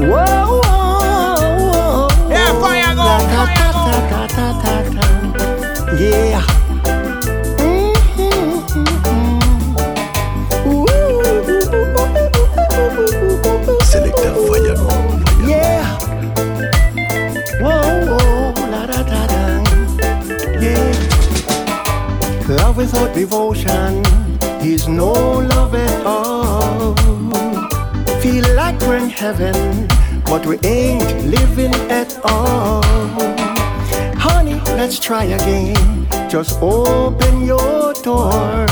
Whoa, whoa, fire. Yeah. Whoa, whoa, la da da da. Yeah. Devotion is no love at all. Feel like we're in heaven, but we ain't living at all. Honey, let's try again. Just open your door.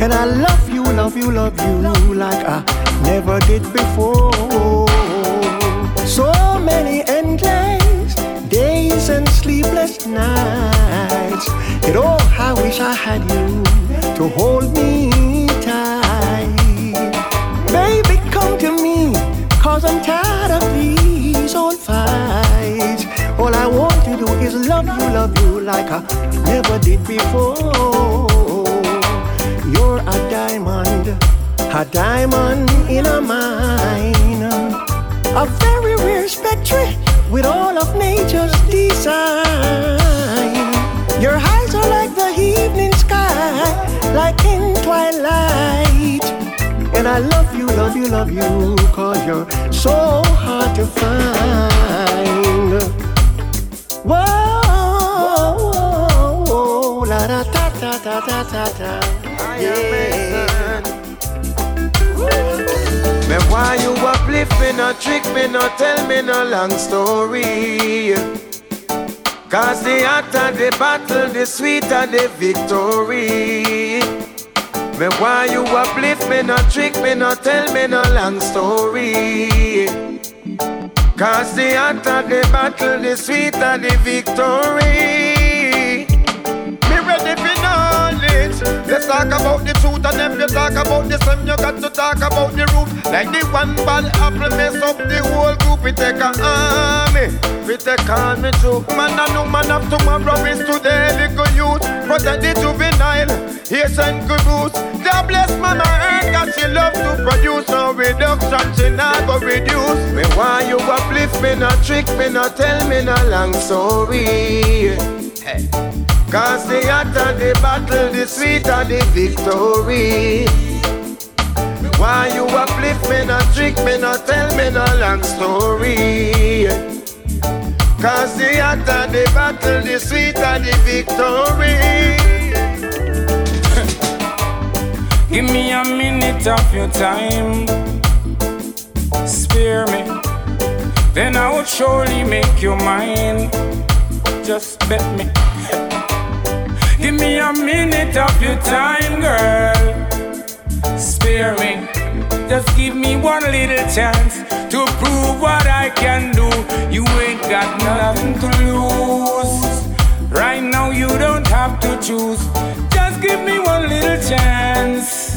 And I love you, love you, love you like I never did before. So many endless days and sleepless nights. And oh, I wish I had you to hold me cause I'm tired of these old fights. All I want to do is love you, love you like I never did before. You're a diamond, a diamond in a mine. A very rare spectre with all of nature's design. And I love you, love you, love you, cause you're so hard to find. Whoa, whoa, whoa, la da ta ta ta ta ta ta. Yeah. Me why you uplift me, no trick me, no tell me no long story. Cause the hotter the battle, the sweeter the victory. Me why you uplift me, no trick me, no tell me no long story. Cause the hotter the battle, the sweeter the victory. Me ready for knowledge. Let's talk about the truth and then you talk about the same. You got to talk about the root. Like the one bad apple mess up the whole group. We take a army. We take army too. Man and woman of tomorrow is today. Little youth. Protect the juvenile. And good roots. God bless mama earth. Cause she love to produce. No reduction. She not go reduce. Me why you uplift me. No trick me. No tell me no long story. Hey. Cause the hotter the battle, the sweeter the victory. Why you uplift me, no trick me, no tell me no long story. Cause the hotter the battle, the sweeter the victory. Give me a minute of your time. Spare me. Then I will surely make you mine. Just bet me. Give me a minute of your time, girl. Spare me. Just give me one little chance to prove what I can do. You ain't got nothing to lose. Right now, you don't have to choose. Just give me one little chance.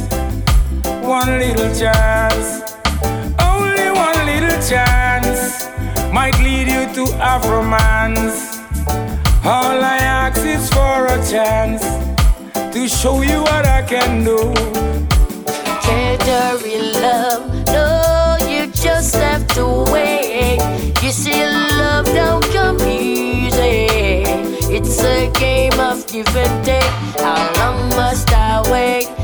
One little chance. Only one little chance. Might lead you to a romance. All I ask is for a chance to show you what I can do. Can't love, You see, love don't come easy. It's a game of give and take. How long must I wait?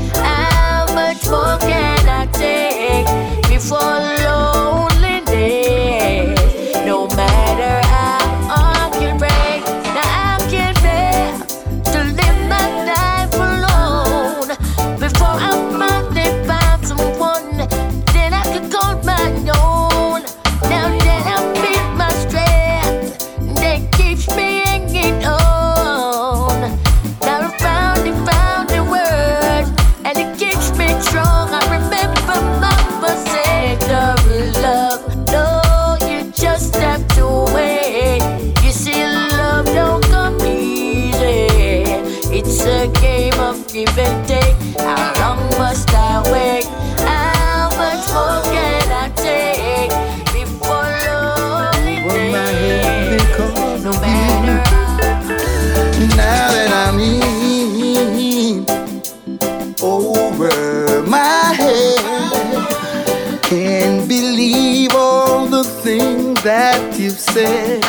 that you've said.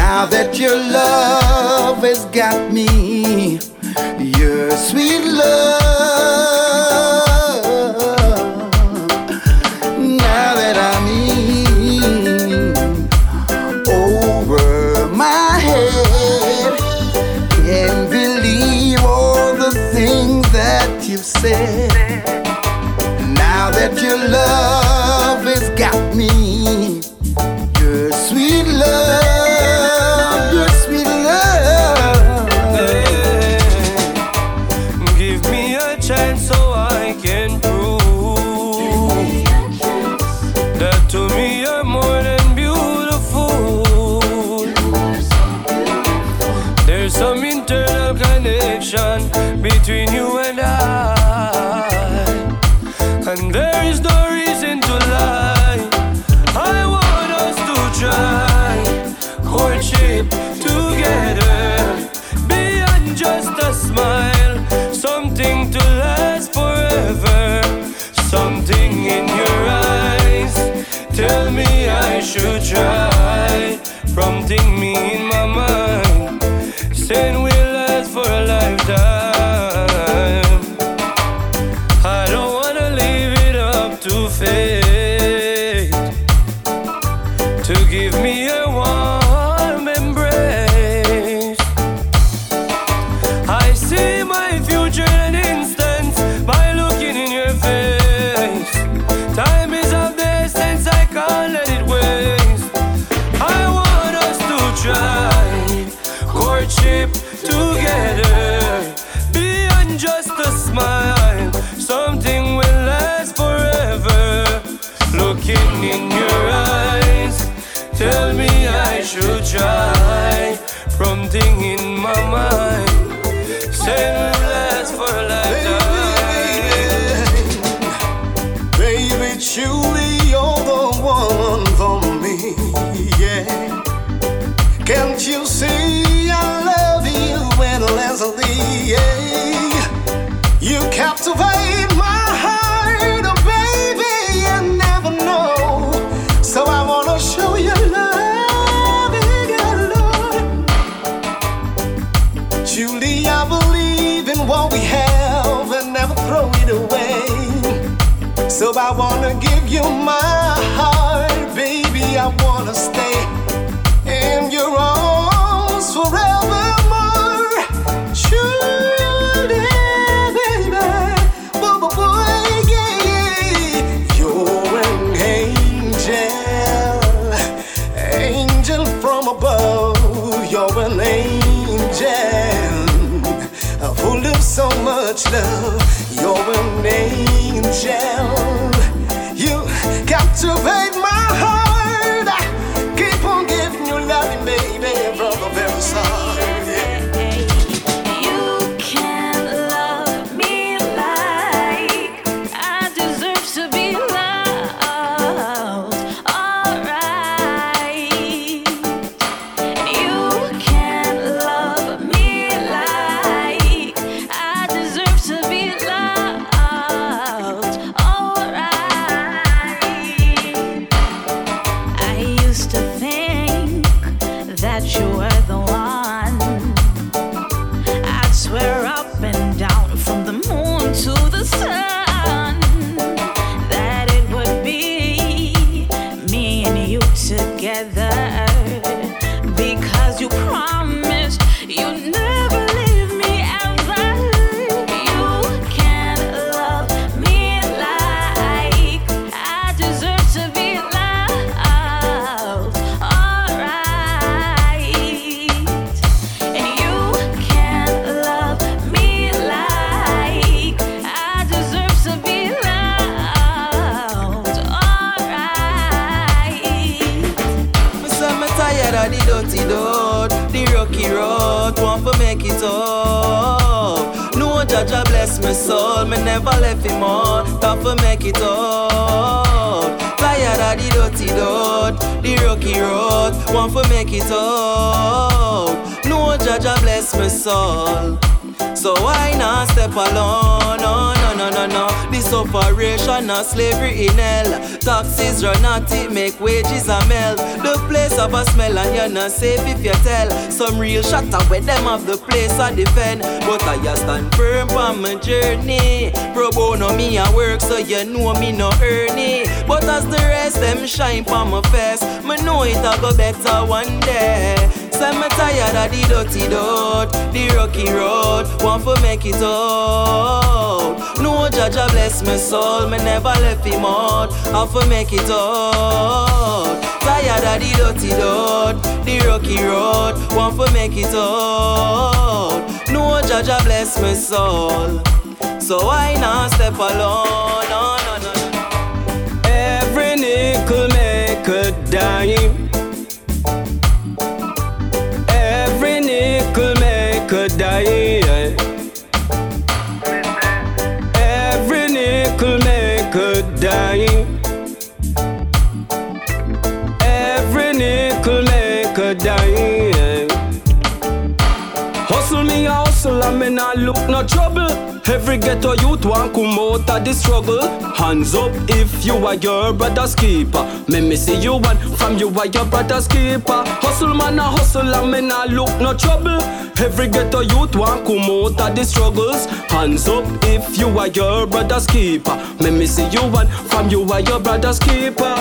Now that your love has got me, your sweet love. Now that I'm in over my head, can't believe all the things that you've said. Now that your love something in my mind. same last for a lifetime. Baby, baby, baby, baby truly. So I wanna give you my heart, baby. I wanna stay in your arms forevermore. Surely, baby, boy, boy, yeah, yeah. You're an angel, angel from above. You're an angel full of so much love. You're an angel angel. You captivate me. that you were the bless my soul. Me never left him on. Tough to make it out. Tired of the dirty road, the rocky road. Want to make it out. No judge, I bless my soul. So why not step alone, no, no, no, no, no. This operation of slavery in hell. Taxes run out, it make wages a melt. The place of a smell and you're not safe if you tell. Some real shatter where them have the place I defend. But I just stand firm on my journey. Pro bono me I work so you know me no earn it. But as the rest them shine on my face, me know it'll go better one day. Say me tired of the dirty road, the rocky road. Want to make it out. No judge bless my soul, me never left him out. Have to make it out. Tired of the dirty road, the rocky road. Want to make it out. No judge bless my soul. So I not step alone. A hustle and me not look no trouble. Every ghetto youth want come out of the struggle. Hands up if you are your brother's keeper. Me me see you one from you are your brother's keeper. Hustle man a hustle and me not look no trouble. Every ghetto youth want come out of the struggles. Hands up if you are your brother's keeper. Me me see you one from you are your brother's keeper.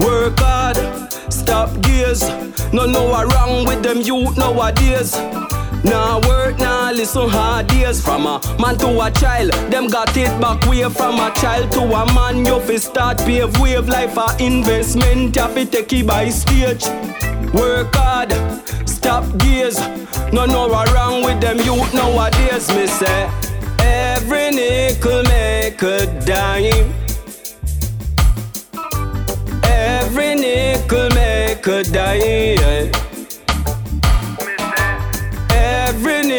Work hard, stop gears. No know what wrong with them youth nowadays. Nah work, nah listen hard days From a man to a child. Them got it back way from a child to a man. You fi start pave wave life a investment. You fi take it by stage. Work hard, stop gears No what wrong with them youth nowadays Me say. Every nickel make a dime. Every nickel make a dime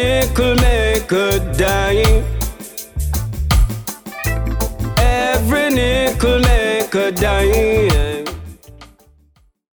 nickel make a dime. Every nickel make a dime.